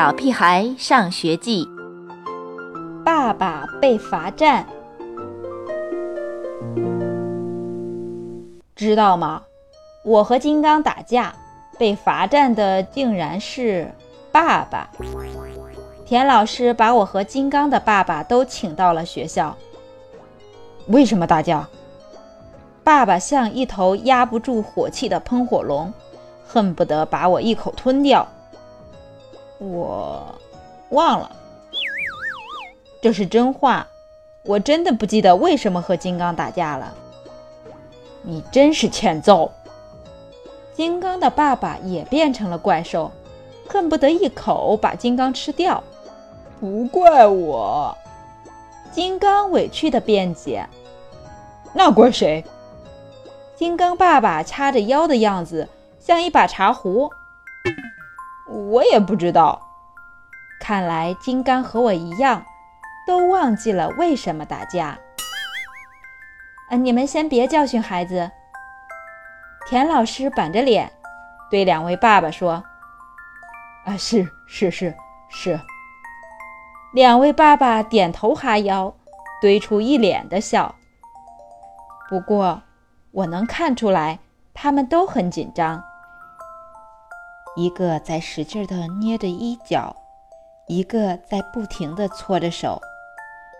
小屁孩上学记》，爸爸被罚站，知道吗？我和金刚打架，被罚站的竟然是爸爸。田老师把我和金刚的爸爸都请到了学校。为什么打架？爸爸像一头压不住火气的喷火龙，恨不得把我一口吞掉。我忘了，这是真话。我真的不记得为什么和金刚打架了。你真是欠揍！金刚的爸爸也变成了怪兽，恨不得一口把金刚吃掉。不怪我，金刚委屈的辩解。那怪谁？金刚爸爸掐着腰的样子像一把茶壶。我也不知道。看来金刚和我一样，都忘记了为什么打架。嗯，你们先别教训孩子。田老师板着脸，对两位爸爸说：“啊，是是是是。”两位爸爸点头哈腰，堆出一脸的笑。不过，我能看出来，他们都很紧张。一个在使劲地捏着衣角，一个在不停地搓着手，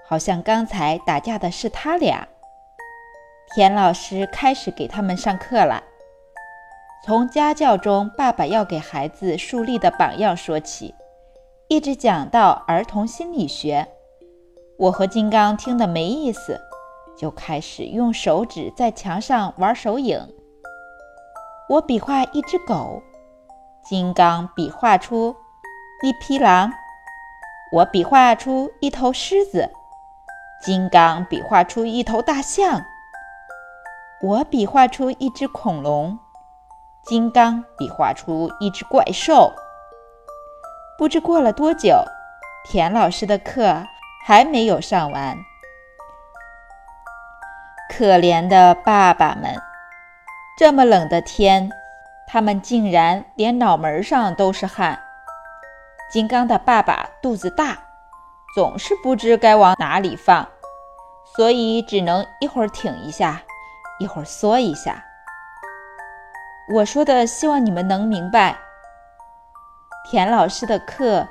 好像刚才打架的是他俩。田老师开始给他们上课了，从家教中爸爸要给孩子树立的榜样说起。一直讲到儿童心理学，我和金刚听得没意思，就开始用手指在墙上玩手影。我比划一只狗，金刚比划出一匹狼；我比划出一头狮子，金刚比划出一头大象；我比划出一只恐龙，金刚比划出一只怪兽。不知过了多久，田老师的课还没有上完。可怜的爸爸们，这么冷的天，他们竟然连脑门上都是汗。金刚的爸爸肚子大，总是不知该往哪里放，所以只能一会儿挺一下，一会儿缩一下。我说的，希望你们能明白。田老师的课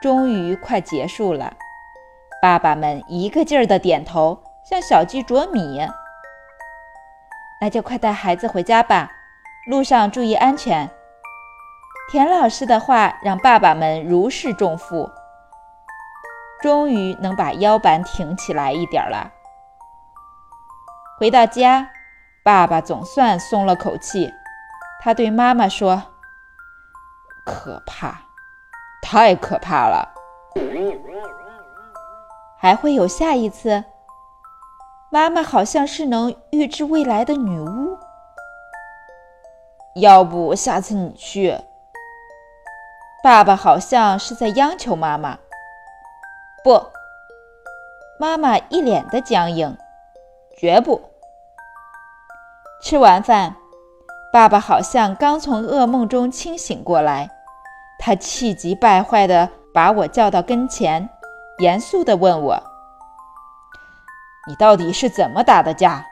终于快结束了，爸爸们一个劲儿的点头，像小鸡啄米。那就快带孩子回家吧，路上注意安全。田老师的话让爸爸们如释重负，终于能把腰板挺起来一点了。回到家，爸爸总算松了口气，他对妈妈说。可怕，太可怕了！还会有下一次？妈妈好像是能预知未来的女巫。要不下次你去？爸爸好像是在央求妈妈。不，妈妈一脸的僵硬，绝不。吃完饭，爸爸好像刚从噩梦中清醒过来。他气急败坏地把我叫到跟前，严肃地问我：“你到底是怎么打的架？”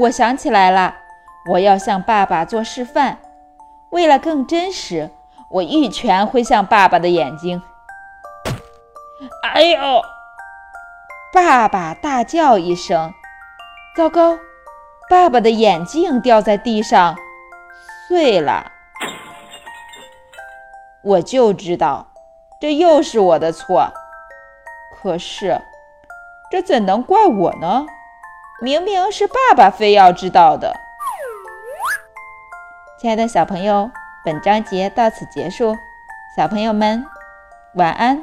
我想起来了，我要向爸爸做示范。为了更真实，我一拳挥向爸爸的眼睛。哎呦！爸爸大叫一声，糟糕，爸爸的眼镜掉在地上。碎了，我就知道，这又是我的错。可是，这怎能怪我呢？明明是爸爸非要知道的。亲爱的小朋友，本章节到此结束，小朋友们晚安。